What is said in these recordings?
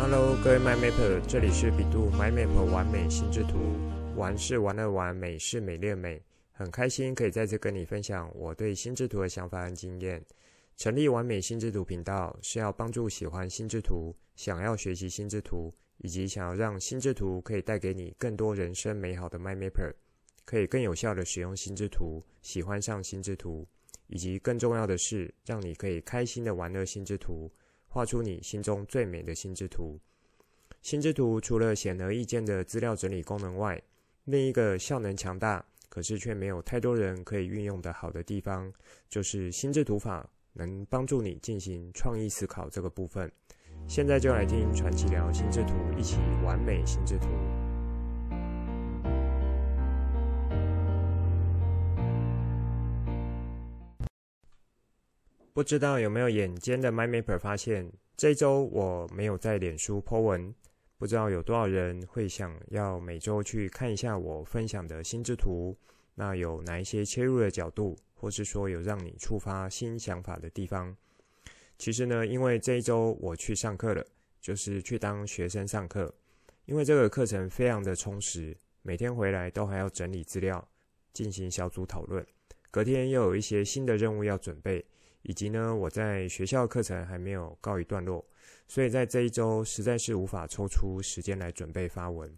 Hello，各位 MyMapper，这里是比度 MyMapper 玩美心智图，玩是玩乐玩，美是美丽美，很开心可以在这跟你分享我对心智图的想法和经验。成立完美心智图频道是要帮助喜欢心智图、想要学习心智图，以及想要让心智图可以带给你更多人生美好的 MyMapper，可以更有效地使用心智图，喜欢上心智图，以及更重要的是，让你可以开心的玩乐心智图。画出你心中最美的心智图。心智图除了显而易见的资料整理功能外，另一个效能强大，可是却没有太多人可以运用的好的地方，就是心智图法能帮助你进行创意思考这个部分。现在就来听传奇聊心智图，一起完美心智图。不知道有没有眼尖的 MyMapper 发现，这周我没有在脸书 po 文，不知道有多少人会想要每周去看一下我分享的心智图。那有哪一些切入的角度，或是说有让你触发新想法的地方？其实呢，因为这一周我去上课了，就是去当学生上课，因为这个课程非常的充实，每天回来都还要整理资料，进行小组讨论，隔天又有一些新的任务要准备。以及呢，我在学校课程还没有告一段落，所以在这一周实在是无法抽出时间来准备发文。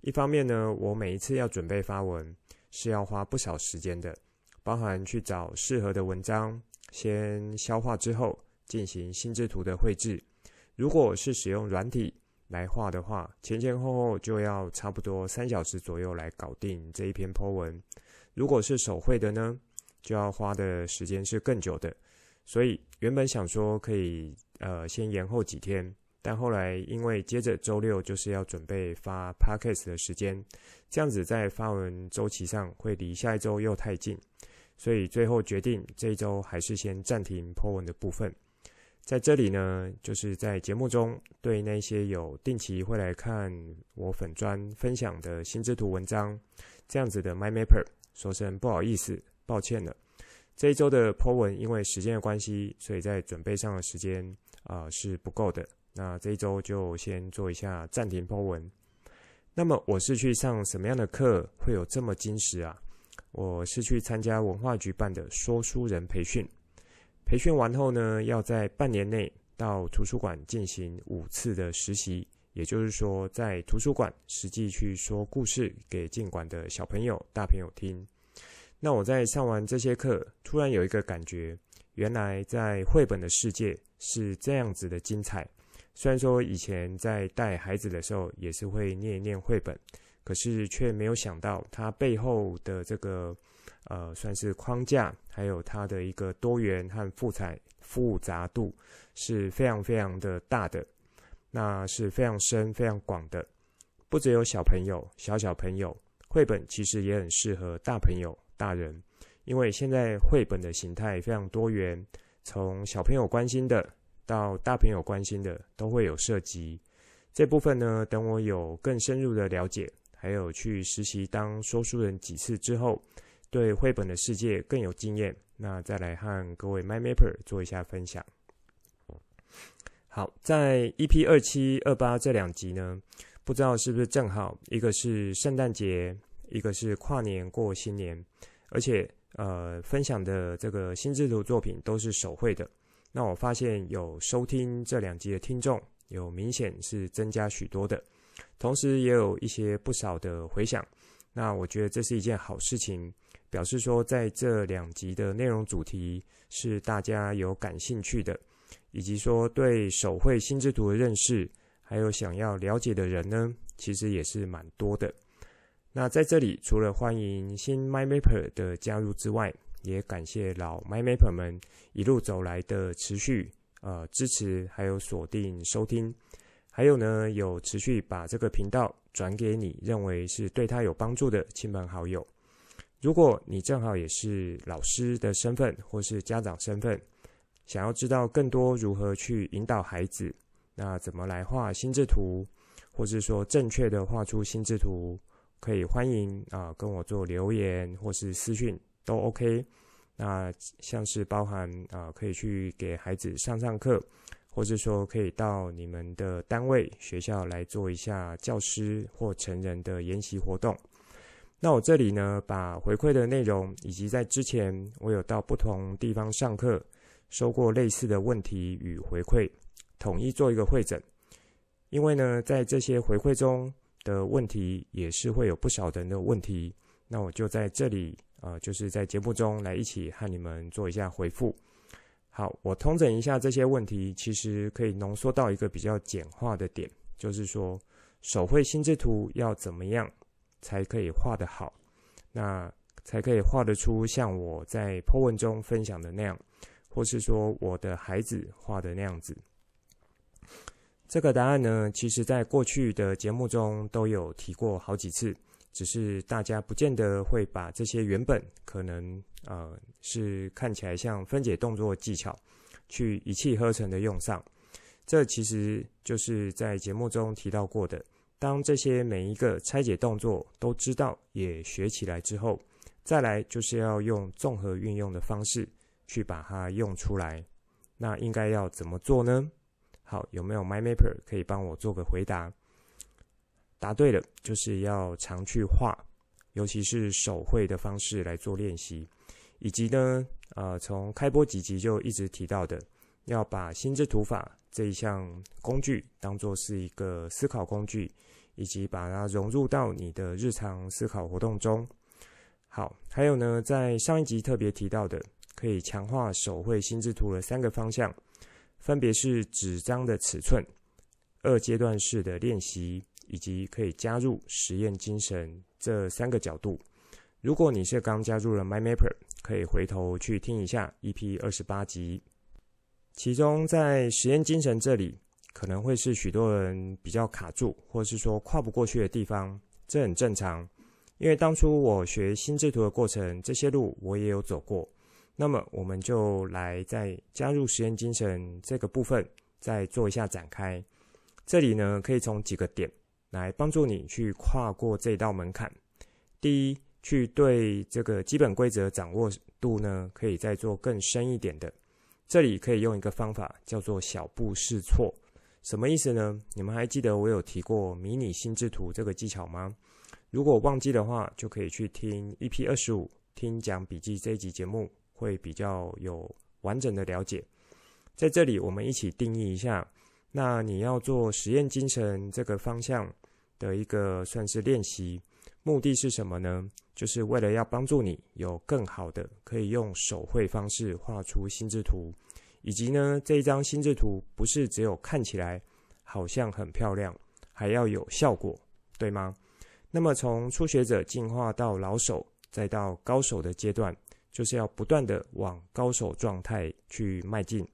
一方面呢，我每一次要准备发文是要花不少时间的，包含去找适合的文章，先消化之后进行心智图的绘制。如果是使用软体来画的话，前前后后就要差不多三小时左右来搞定这一篇 po 文。如果是手绘的呢，就要花的时间是更久的。所以原本想说可以呃先延后几天，但后来因为接着周六就是要准备发 Podcast 的时间，这样子在发文周期上会离下一周又太近，所以最后决定这一周还是先暂停 po 文的部分。在这里呢，就是在节目中对那些有定期会来看我粉专分享的心智图文章这样子的 MyMapper 说声不好意思，抱歉了。这一周的 po 文，因为时间的关系，所以在准备上的时间啊、是不够的。那这一周就先做一下暂停 po 文。那么我是去上什么样的课会有这么精实啊？我是去参加文化局办的说书人培训。培训完后呢，要在半年内到图书馆进行五次的实习，也就是说，在图书馆实际去说故事给进馆的小朋友、大朋友听。那我在上完这些课，突然有一个感觉，原来在绘本的世界是这样子的精彩。虽然说以前在带孩子的时候也是会念一念绘本，可是却没有想到它背后的这个呃算是框架，还有它的一个多元和复彩复杂度是非常非常的大的，那是非常深非常广的。不只有小朋友、小小朋友，绘本其实也很适合大朋友。大人，因为现在绘本的形态非常多元，从小朋友关心的到大朋友关心的都会有涉及。这部分呢，等我有更深入的了解，还有去实习当说书人几次之后，对绘本的世界更有经验，那再来和各位 MyMapper 做一下分享。好，在 EP 二七、二八这两集呢，不知道是不是正好，一个是圣诞节，一个是跨年过新年。而且，呃，分享的这个心智图作品都是手绘的。那我发现有收听这两集的听众，有明显是增加许多的，同时也有一些不少的回响。那我觉得这是一件好事情，表示说在这两集的内容主题是大家有感兴趣的，以及说对手绘心智图的认识，还有想要了解的人呢，其实也是蛮多的。那在这里，除了欢迎新 MyMapper 的加入之外，也感谢老 MyMapper 们一路走来的持续呃支持，还有锁定收听，还有呢有持续把这个频道转给你认为是对他有帮助的亲朋好友。如果你正好也是老师的身份或是家长身份，想要知道更多如何去引导孩子，那怎么来画心智图，或是说正确的画出心智图。可以欢迎啊、跟我做留言或是私讯都 OK。那像是包含啊、可以去给孩子上上课，或是说可以到你们的单位、学校来做一下教师或成人的研习活动。那我这里呢，把回馈的内容以及在之前我有到不同地方上课，收过类似的问题与回馈，统一做一个会诊。因为呢，在这些回馈中的问题也是会有不少人的问题，那我就在这里啊、就是在节目中来一起和你们做一下回复。好，我通整一下这些问题，其实可以浓缩到一个比较简化的点，就是说手绘心智图要怎么样才可以画得好，那才可以画得出像我在 po 文中分享的那样，或是说我的孩子画的那样子。这个答案呢，其实在过去的节目中都有提过好几次，只是大家不见得会把这些原本可能呃是看起来像分解动作技巧，去一气呵成的用上。这其实就是在节目中提到过的。当这些每一个拆解动作都知道也学起来之后，再来就是要用综合运用的方式去把它用出来。那应该要怎么做呢？好，有没有 MyMapper 可以帮我做个回答？答对了，就是要常去画，尤其是手绘的方式来做练习，以及呢，呃，从开播几集就一直提到的，要把心智图法这一项工具当作是一个思考工具。以及把它融入到你的日常思考活动中。好，还有呢，在上一集特别提到的，可以强化手绘心智图的三个方向，分别是纸张的尺寸、二阶段式的练习，以及可以加入实验精神这三个角度。如果你是刚加入了 MyMapper，可以回头去听一下 EP 二十八集，其中在实验精神这里。可能会是许多人比较卡住，或是说跨不过去的地方，这很正常。因为当初我学心智图的过程，这些路我也有走过。那么，我们就来再加入实验精神这个部分，再做一下展开。这里呢，可以从几个点来帮助你去跨过这道门槛。第一，去对这个基本规则掌握度呢，可以再做更深一点的。这里可以用一个方法，叫做小步试错。什么意思呢？你们还记得我有提过迷你心智图这个技巧吗？如果忘记的话，就可以去听 EP 二十五，听讲笔记这一集节目，会比较有完整的了解。在这里，我们一起定义一下，那你要做实验精神这个方向的一个算是练习，目的是什么呢？就是为了要帮助你有更好的可以用手绘方式画出心智图。以及呢，这一张心智图不是只有看起来好像很漂亮，还要有效果，对吗？那么从初学者进化到老手，再到高手的阶段，就是要不断的往高手状态去迈进。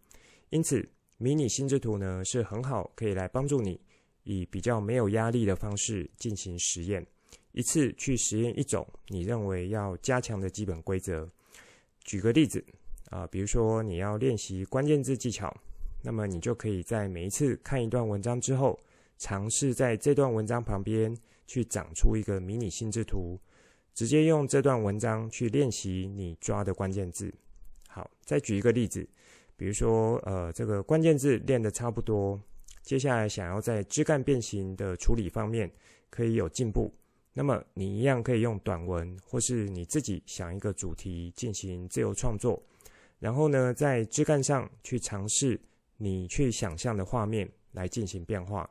因此，迷你心智图呢是很好可以来帮助你，以比较没有压力的方式进行实验，一次去实验一种你认为要加强的基本规则。举个例子。啊，比如说你要练习关键字技巧，那么你就可以在每一次看一段文章之后，尝试在这段文章旁边去长出一个迷你心智图，直接用这段文章去练习你抓的关键字。好，再举一个例子，比如说呃，这个关键字练得差不多，接下来想要在枝干变形的处理方面可以有进步，那么你一样可以用短文，或是你自己想一个主题进行自由创作。然后呢，在枝干上去尝试你去想象的画面来进行变化。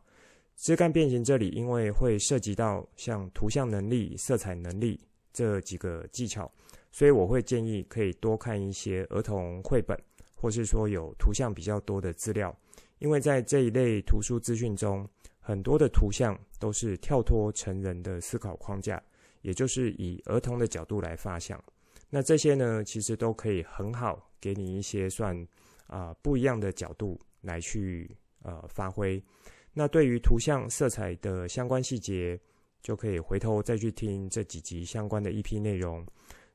枝干变形这里，因为会涉及到像图像能力、色彩能力这几个技巧，所以我会建议可以多看一些儿童绘本，或是说有图像比较多的资料。因为在这一类图书资讯中，很多的图像都是跳脱成人的思考框架，也就是以儿童的角度来发想。那这些呢，其实都可以很好给你一些算啊、不一样的角度来去呃发挥。那对于图像色彩的相关细节，就可以回头再去听这几集相关的 EP 内容。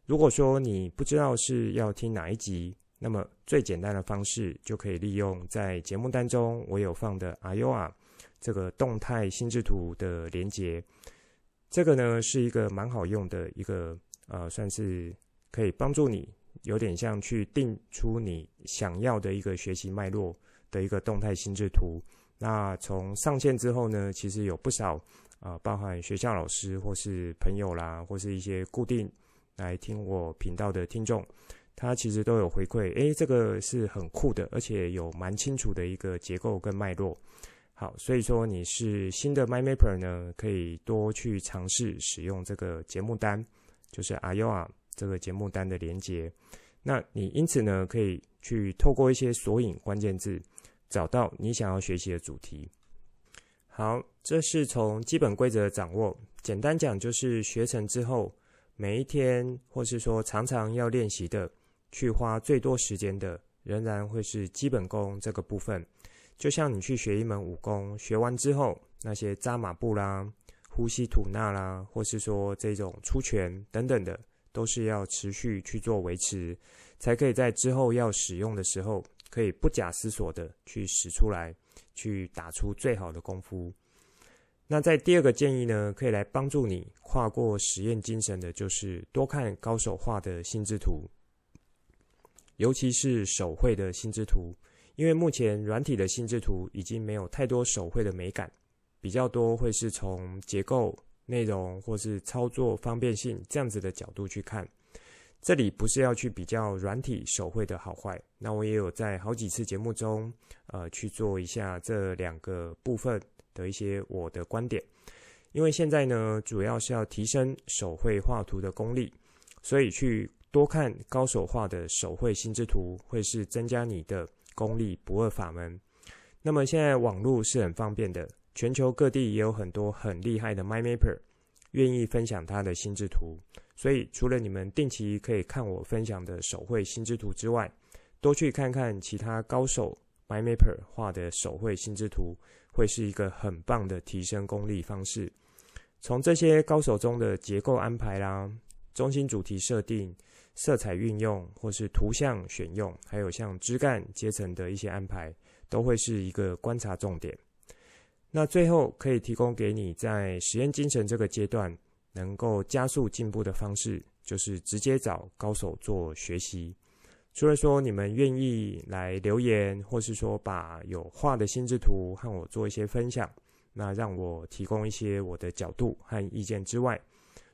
如果说你不知道是要听哪一集，那么最简单的方式就可以利用在节目当中我有放的 AYOA 这个动态心智图的连接。这个呢是一个蛮好用的一个呃算是。可以帮助你有点像去定出你想要的一个学习脉络的一个动态心智图。那从上线之后呢，其实有不少啊、包含学校老师或是朋友啦，或是一些固定来听我频道的听众，他其实都有回馈，诶，这个是很酷的，而且有蛮清楚的一个结构跟脉络。好，所以说你是新的 My Mapper 呢，可以多去尝试使用这个节目单，就是 AYOA 这个节目单的连接。那你因此呢，可以去透过一些索引关键字。找到你想要学习的主题。好，这是从基本规则的掌握。简单讲，就是学成之后，每一天或是说常常要练习的，去花最多时间的，仍然会是基本功这个部分。就像你去学一门武功，学完之后，那些扎马步啦、呼吸吐纳啦，或是说这种出拳等等的，都是要持续去做维持，才可以在之后要使用的时候。可以不假思索的去使出来，去打出最好的功夫。那在第二个建议呢，可以来帮助你跨过实验精神的，就是多看高手画的心智图，尤其是手绘的心智图。因为目前软体的心智图已经没有太多手绘的美感，比较多会是从结构、内容或是操作方便性这样子的角度去看。这里不是要去比较软体手绘的好坏，那我也有在好几次节目中，呃，去做一下这两个部分的一些我的观点。因为现在呢，主要是要提升手绘画图的功力，所以去多看高手画的手绘心智图，会是增加你的功力不二法门。那么现在网络是很方便的，全球各地也有很多很厉害的 MindMapper，愿意分享他的心智图。所以，除了你们定期可以看我分享的手绘心智图之外，多去看看其他高手 MyMapper 画的手绘心智图，会是一个很棒的提升功力方式。从这些高手中的结构安排啦、中心主题设定、色彩运用，或是图像选用，还有像枝干阶层的一些安排，都会是一个观察重点。那最后可以提供给你在实验精神这个阶段。能够加速进步的方式，就是直接找高手做学习。除了说你们愿意来留言，或是说把有画的心智图和我做一些分享，那让我提供一些我的角度和意见之外，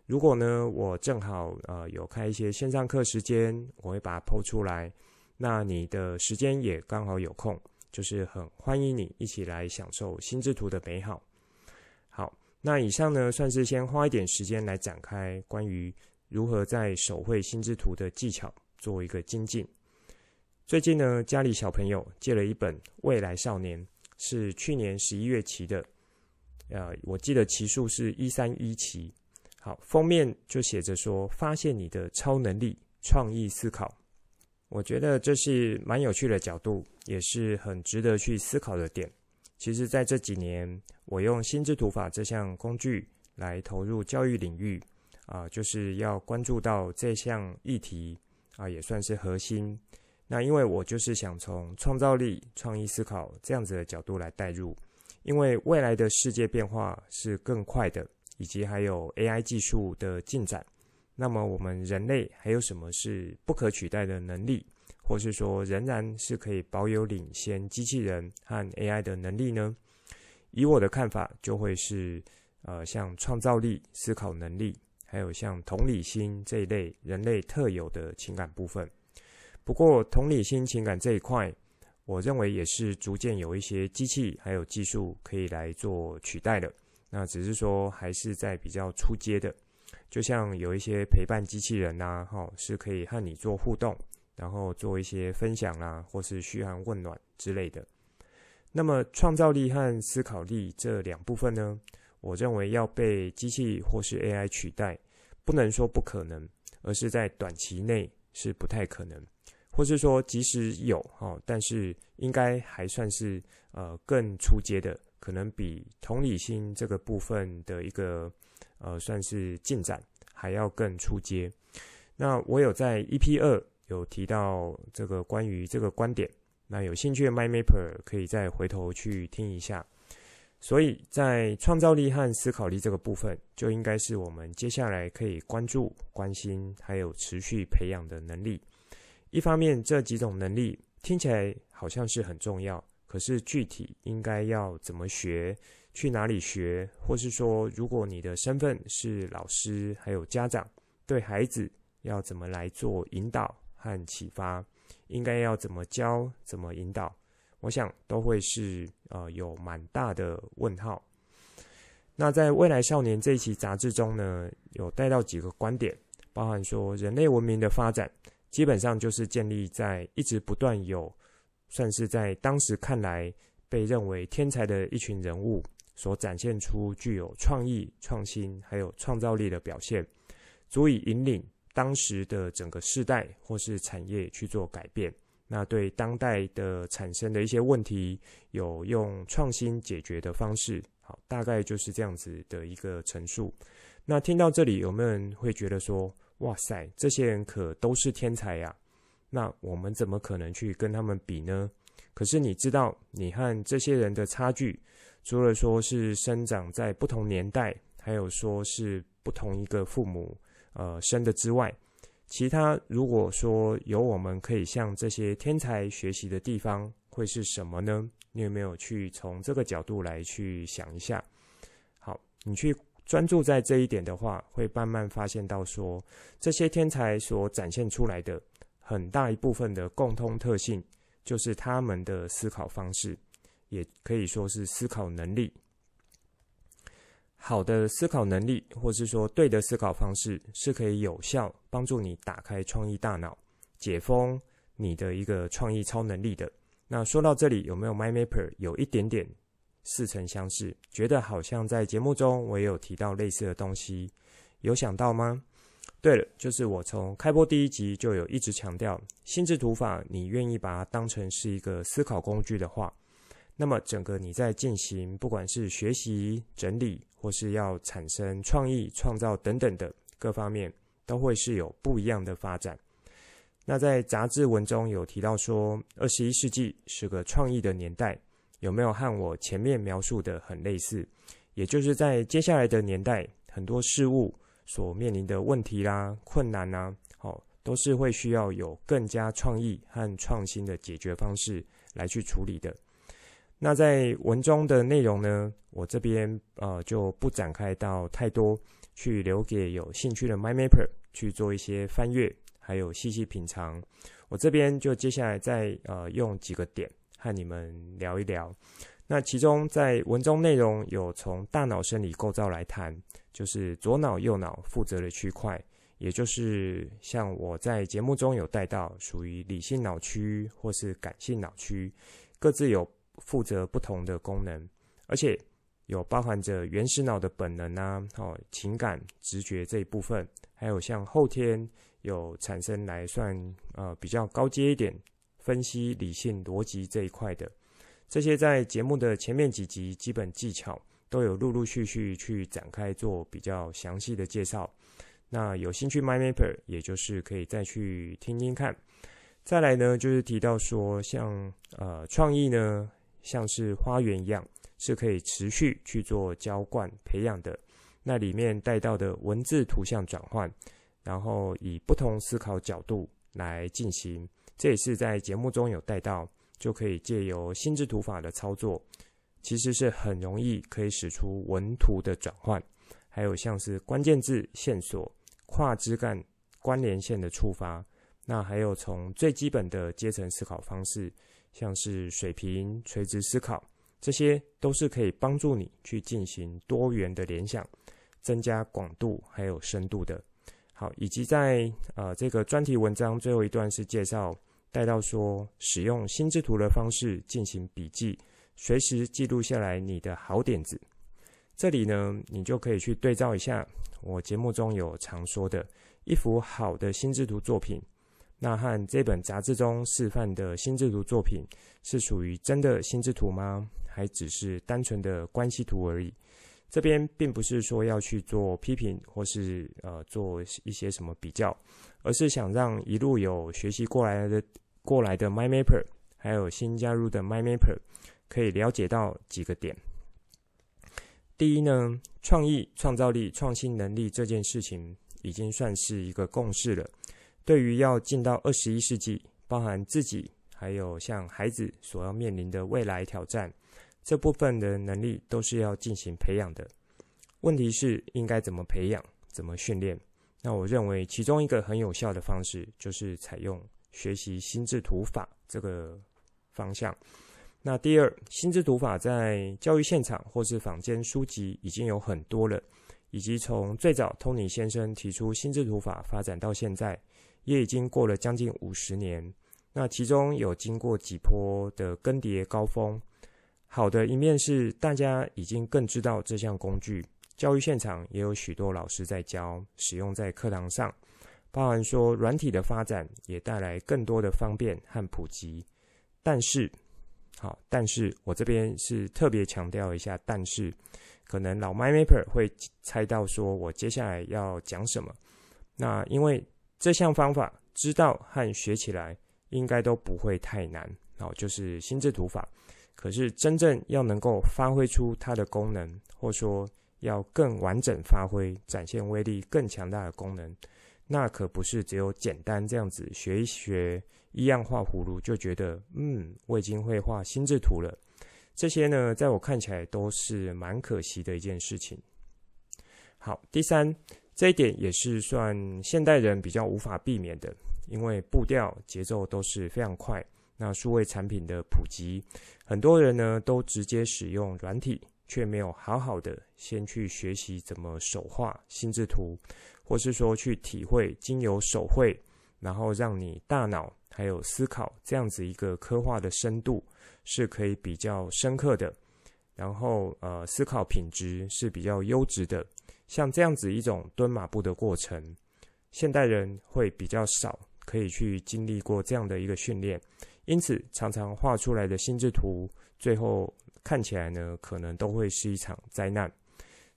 如果呢我正好呃有开一些线上课时间，我会把它抛出来。那你的时间也刚好有空，就是很欢迎你一起来享受心智图的美好。好那以上呢，算是先花一点时间来展开关于如何在手绘心智图的技巧做一个精进。最近呢，家里小朋友借了一本《未来少年》，是去年十一月期的，呃，我记得期数是一三一期。好，封面就写着说：“发现你的超能力，创意思考。”我觉得这是蛮有趣的角度，也是很值得去思考的点。其实，在这几年，我用心智图法这项工具来投入教育领域，啊，就是要关注到这项议题啊，也算是核心。那因为我就是想从创造力、创意思考这样子的角度来带入，因为未来的世界变化是更快的，以及还有 AI 技术的进展，那么我们人类还有什么是不可取代的能力？或是说，仍然是可以保有领先机器人和 AI 的能力呢？以我的看法，就会是呃，像创造力、思考能力，还有像同理心这一类人类特有的情感部分。不过，同理心情感这一块，我认为也是逐渐有一些机器还有技术可以来做取代的。那只是说，还是在比较初阶的，就像有一些陪伴机器人呐、啊，哈，是可以和你做互动。然后做一些分享啦，或是嘘寒问暖之类的。那么创造力和思考力这两部分呢，我认为要被机器或是 AI 取代，不能说不可能，而是在短期内是不太可能，或是说即使有哈，但是应该还算是呃更初阶的，可能比同理心这个部分的一个呃算是进展还要更初阶。那我有在 EP 二。有提到这个关于这个观点，那有兴趣的 MindMapper 可以再回头去听一下。所以在创造力和思考力这个部分，就应该是我们接下来可以关注、关心，还有持续培养的能力。一方面，这几种能力听起来好像是很重要，可是具体应该要怎么学，去哪里学，或是说，如果你的身份是老师，还有家长，对孩子要怎么来做引导和启发，应该要怎么教，怎么引导，我想都会是呃有蛮大的问号。那在未来少年这一期杂志中呢，有带到几个观点，包含说人类文明的发展，基本上就是建立在一直不断有，算是在当时看来被认为天才的一群人物所展现出具有创意、创新还有创造力的表现，足以引领当时的整个世代或是产业去做改变。那对当代的产生的一些问题，有用创新解决的方式。好，大概就是这样子的一个陈述。那听到这里，有没有人会觉得说：“哇塞，这些人可都是天才呀！”那我们怎么可能去跟他们比呢？可是你知道，你和这些人的差距，除了说是生长在不同年代，还有说是不同一个父母呃生的之外，其他如果说有我们可以向这些天才学习的地方，会是什么呢？你有没有去从这个角度来去想一下？好，你去专注在这一点的话，会慢慢发现到说，这些天才所展现出来的很大一部分的共通特性，就是他们的思考方式，也可以说是思考能力。好的思考能力，或是说对的思考方式，是可以有效帮助你打开创意大脑，解封你的一个创意超能力的。那说到这里，有没有 MyMapper 有一点点似曾相识？觉得好像在节目中我也有提到类似的东西，有想到吗？对了，就是我从开播第一集就有一直强调，心智图法，你愿意把它当成是一个思考工具的话，那么整个你在进行不管是学习、整理，或是要产生创意、创造等等的各方面，都会是有不一样的发展。那在杂志文中有提到说，二十一世纪是个创意的年代，有没有和我前面描述的很类似？也就是在接下来的年代，很多事物所面临的问题啦、困难呐，好，都是会需要有更加创意和创新的解决方式来去处理的。那在文中的内容呢，我这边呃就不展开到太多，去留给有兴趣的 MyMapper 去做一些翻阅。还有细细品尝，我这边就接下来再呃用几个点和你们聊一聊。那其中在文中内容有从大脑生理构造来谈，就是左脑右脑负责的区块，也就是像我在节目中有带到，属于理性脑区或是感性脑区，各自有负责不同的功能，而且有包含着原始脑的本能啊，哦情感直觉这一部分，还有像后天。有产生来算呃比较高阶一点分析理性逻辑这一块的，这些在节目的前面几集基本技巧都有陆陆续续去展开做比较详细的介绍。那有兴趣，My Mapper 也就是可以再去听听看。再来呢，就是提到说像呃创意呢，像是花园一样，是可以持续去做浇灌培养的。那里面带到的文字图像转换。然后以不同思考角度来进行，这也是在节目中有带到，就可以借由心智图法的操作，其实是很容易可以使出文图的转换，还有像是关键字线索、跨枝干关联线的触发，那还有从最基本的阶层思考方式，像是水平、垂直思考，这些都是可以帮助你去进行多元的联想，增加广度还有深度的。好，以及在呃这个专题文章最后一段是介绍带到说，使用心智图的方式进行笔记，随时记录下来你的好点子。这里呢，你就可以去对照一下我节目中有常说的一幅好的心智图作品，那和这本杂志中示范的心智图作品是属于真的心智图吗？还只是单纯的关系图而已？这边并不是说要去做批评，或是呃做一些什么比较，而是想让一路有学习过来的过来的 MyMapper，还有新加入的 MyMapper 可以了解到几个点。第一呢，创意、创造力、创新能力这件事情已经算是一个共识了。对于要进到二十一世纪，包含自己还有像孩子所要面临的未来挑战，这部分的能力都是要进行培养的。问题是应该怎么培养，怎么训练？那我认为其中一个很有效的方式，就是采用学习心智图法这个方向。那第二，心智图法在教育现场或是坊间书籍已经有很多了，以及从最早托尼先生提出心智图法发展到现在，也已经过了将近五十年。那其中有经过几波的更迭高峰。好的一面是大家已经更知道这项工具。教育现场也有许多老师在教，使用在课堂上，包含说软体的发展也带来更多的方便和普及。但是，好，但是我这边是特别强调一下，但是可能老 MyMapper 会猜到说我接下来要讲什么。那因为这项方法知道和学起来应该都不会太难，好，就是心智图法。可是真正要能够发挥出它的功能，或说。要更完整发挥，展现威力更强大的功能，那可不是只有简单这样子学一学，一样画葫芦就觉得，嗯，我已经会画心智图了。这些呢，在我看起来都是蛮可惜的一件事情。好，第三，这一点也是算现代人比较无法避免的，因为步调节奏都是非常快。那数位产品的普及，很多人呢都直接使用软体。却没有好好的先去学习怎么手画心智图，或是说去体会经由手绘，然后让你大脑还有思考这样子一个刻画的深度是可以比较深刻的，然后呃思考品质是比较优质的，像这样子一种蹲马步的过程，现代人会比较少可以去经历过这样的一个训练，因此常常画出来的心智图最后。看起来呢，可能都会是一场灾难。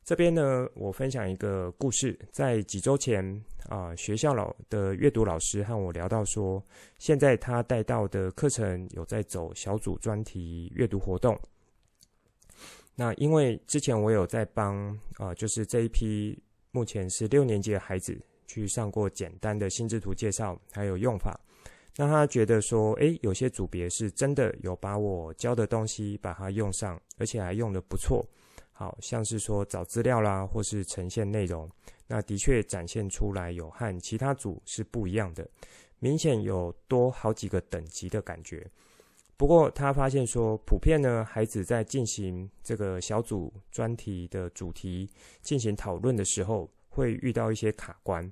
这边呢，我分享一个故事。在几周前啊，学校老的阅读老师和我聊到说，现在他带到的课程有在走小组专题阅读活动。那因为之前我有在帮啊，就是这一批目前是六年级的孩子去上过简单的心智图介绍，还有用法。让他觉得说，诶，有些组别是真的有把我教的东西把它用上，而且还用得不错。好像是说找资料啦，或是呈现内容，那的确展现出来有和其他组是不一样的，明显有多好几个等级的感觉。不过他发现说，普遍呢，孩子在进行这个小组专题的主题进行讨论的时候，会遇到一些卡关，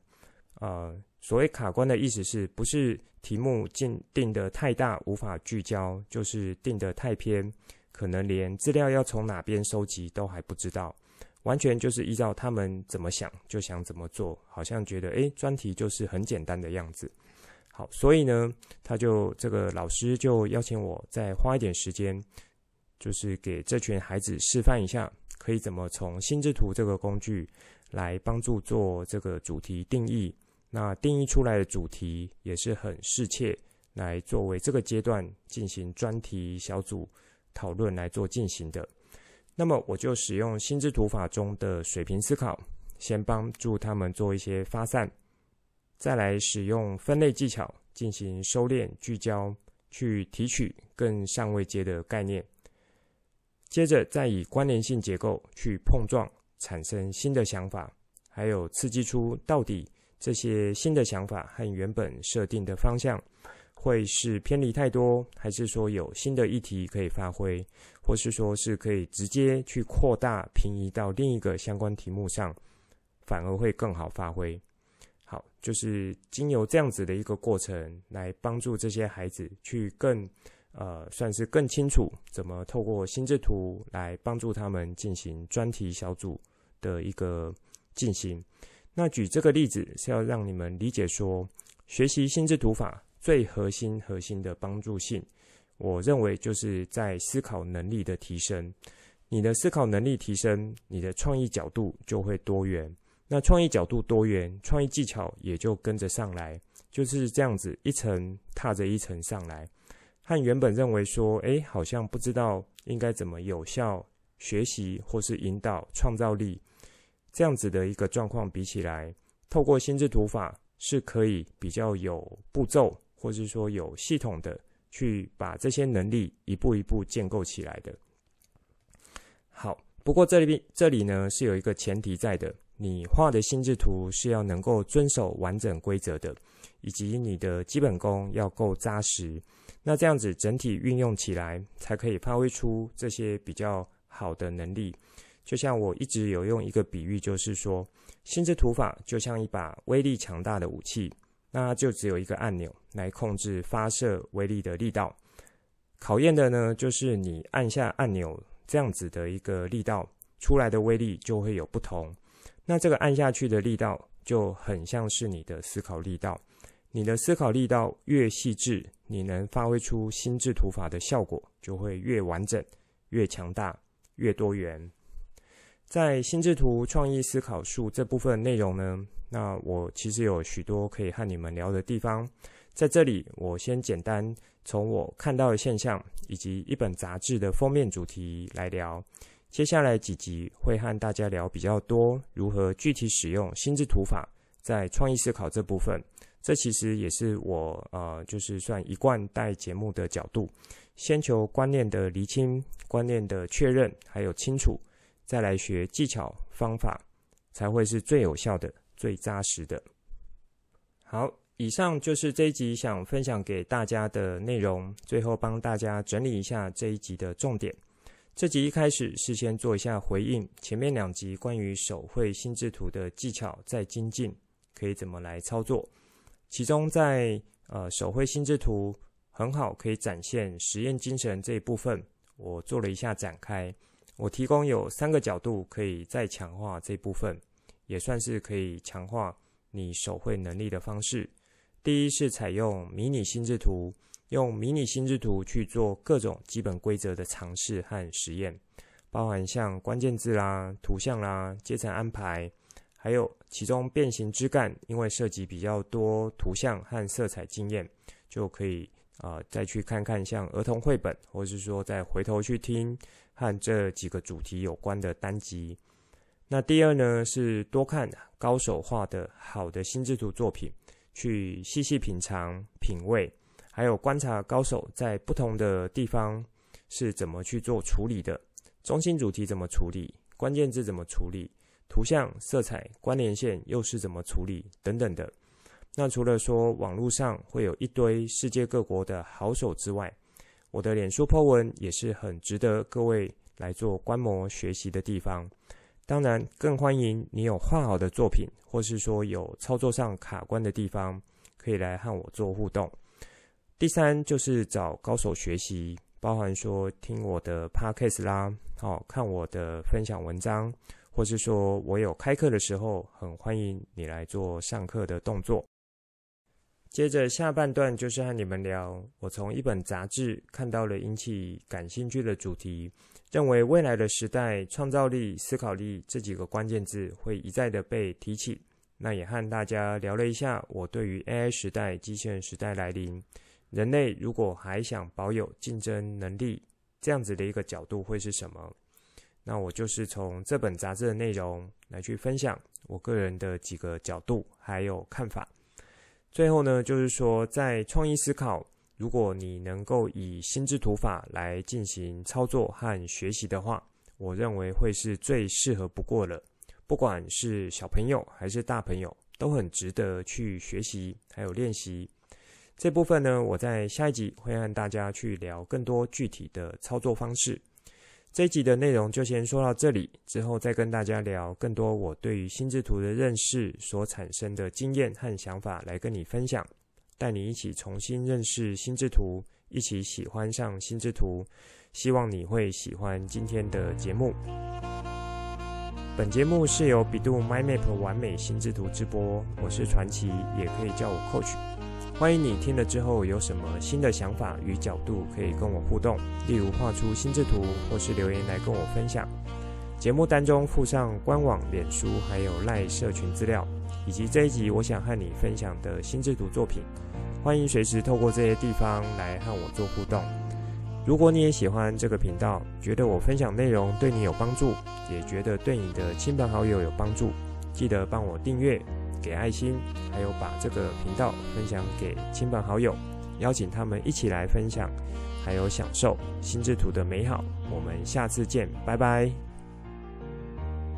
呃。所谓卡关的意思是不是题目定定得太大无法聚焦，就是定得太偏，可能连资料要从哪边收集都还不知道，完全就是依照他们怎么想就想怎么做，好像觉得诶，专题就是很简单的样子。好，所以呢，他就这个老师就邀请我再花一点时间，就是给这群孩子示范一下，可以怎么从心智图这个工具来帮助做这个主题定义。那定义出来的主题也是很适切，来作为这个阶段进行专题小组讨论来做进行的。那么我就使用心智图法中的水平思考，先帮助他们做一些发散，再来使用分类技巧进行收敛聚焦，去提取更上位阶的概念，接着再以关联性结构去碰撞，产生新的想法，还有刺激出到底。这些新的想法和原本设定的方向，会是偏离太多，还是说有新的议题可以发挥，或是说是可以直接去扩大平移到另一个相关题目上，反而会更好发挥。好，就是经由这样子的一个过程，来帮助这些孩子去更呃，算是更清楚怎么透过心智图来帮助他们进行专题小组的一个进行。那举这个例子是要让你们理解说，学习心智图法最核心核心的帮助性，我认为就是在思考能力的提升。你的思考能力提升，你的创意角度就会多元。那创意角度多元，创意技巧也就跟着上来，就是这样子一层踏着一层上来。和原本认为说，诶，好像不知道应该怎么有效学习或是引导创造力。这样子的一个状况比起来，透过心智图法是可以比较有步骤，或是说有系统的去把这些能力一步一步建构起来的。好，不过这里这里呢是有一个前提在的，你画的心智图是要能够遵守完整规则的，以及你的基本功要够扎实。那这样子整体运用起来，才可以发挥出这些比较好的能力。就像我一直有用一个比喻，就是说，心智图法就像一把威力强大的武器，那就只有一个按钮来控制发射威力的力道。考验的呢，就是你按下按钮这样子的一个力道，出来的威力就会有不同。那这个按下去的力道，就很像是你的思考力道。你的思考力道越细致，你能发挥出心智图法的效果就会越完整、越强大、越多元。在心智图创意思考术这部分内容呢，那我其实有许多可以和你们聊的地方。在这里，我先简单从我看到的现象以及一本杂志的封面主题来聊。接下来几集会和大家聊比较多如何具体使用心智图法在创意思考这部分。这其实也是我呃，就是算一贯带节目的角度，先求观念的厘清、观念的确认还有清楚。再来学技巧方法，才会是最有效的、最扎实的。好，以上就是这一集想分享给大家的内容。最后帮大家整理一下这一集的重点。这集一开始是先做一下回应，前面两集关于手绘心智图的技巧再精进，可以怎么来操作？其中在呃手绘心智图很好可以展现实验精神这一部分，我做了一下展开。我提供有三个角度可以再强化这部分，也算是可以强化你手绘能力的方式。第一是采用迷你心智图，用迷你心智图去做各种基本规则的尝试和实验，包含像关键字啦、图像啦、阶层安排，还有其中变形枝干，因为涉及比较多图像和色彩经验，就可以啊、再去看看像儿童绘本，或是说再回头去听。和这几个主题有关的单集。那第二呢，是多看高手画的好的心智图作品，去细细品尝、品味，还有观察高手在不同的地方是怎么去做处理的。中心主题怎么处理？关键字怎么处理？图像、色彩、关联线又是怎么处理？等等的。那除了说网络上会有一堆世界各国的好手之外，我的脸书 po 文也是很值得各位来做观摩学习的地方。当然，更欢迎你有画好的作品，或是说有操作上卡关的地方，可以来和我做互动。第三就是找高手学习，包含说听我的 podcast 啦，好，看我的分享文章，或是说我有开课的时候，很欢迎你来做上课的动作。接着下半段就是和你们聊，我从一本杂志看到了引起感兴趣的主题，认为未来的时代创造力、思考力这几个关键字会一再的被提起。那也和大家聊了一下我对于 AI 时代、机器人时代来临，人类如果还想保有竞争能力，这样子的一个角度会是什么？那我就是从这本杂志的内容来去分享我个人的几个角度还有看法。最后呢，就是说，在创意思考，如果你能够以心智图法来进行操作和学习的话，我认为会是最适合不过了。不管是小朋友还是大朋友，都很值得去学习还有练习。这部分呢，我在下一集会和大家去聊更多具体的操作方式。这一集的内容就先说到这里，之后再跟大家聊更多我对于心智图的认识所产生的经验和想法来跟你分享，带你一起重新认识心智图，一起喜欢上心智图。希望你会喜欢今天的节目。本节目是由 bEDU MindMap 玩美心智图直播，我是传奇，也可以叫我 Coach。欢迎你听了之后有什么新的想法与角度可以跟我互动，例如画出心智图，或是留言来跟我分享。节目单中附上官网、脸书还有赖社群资料，以及这一集我想和你分享的心智图作品。欢迎随时透过这些地方来和我做互动。如果你也喜欢这个频道，觉得我分享内容对你有帮助，也觉得对你的亲朋好友有帮助，记得帮我订阅。给爱心，还有把这个频道分享给亲朋好友，邀请他们一起来分享，还有享受心智图的美好。我们下次见，拜拜。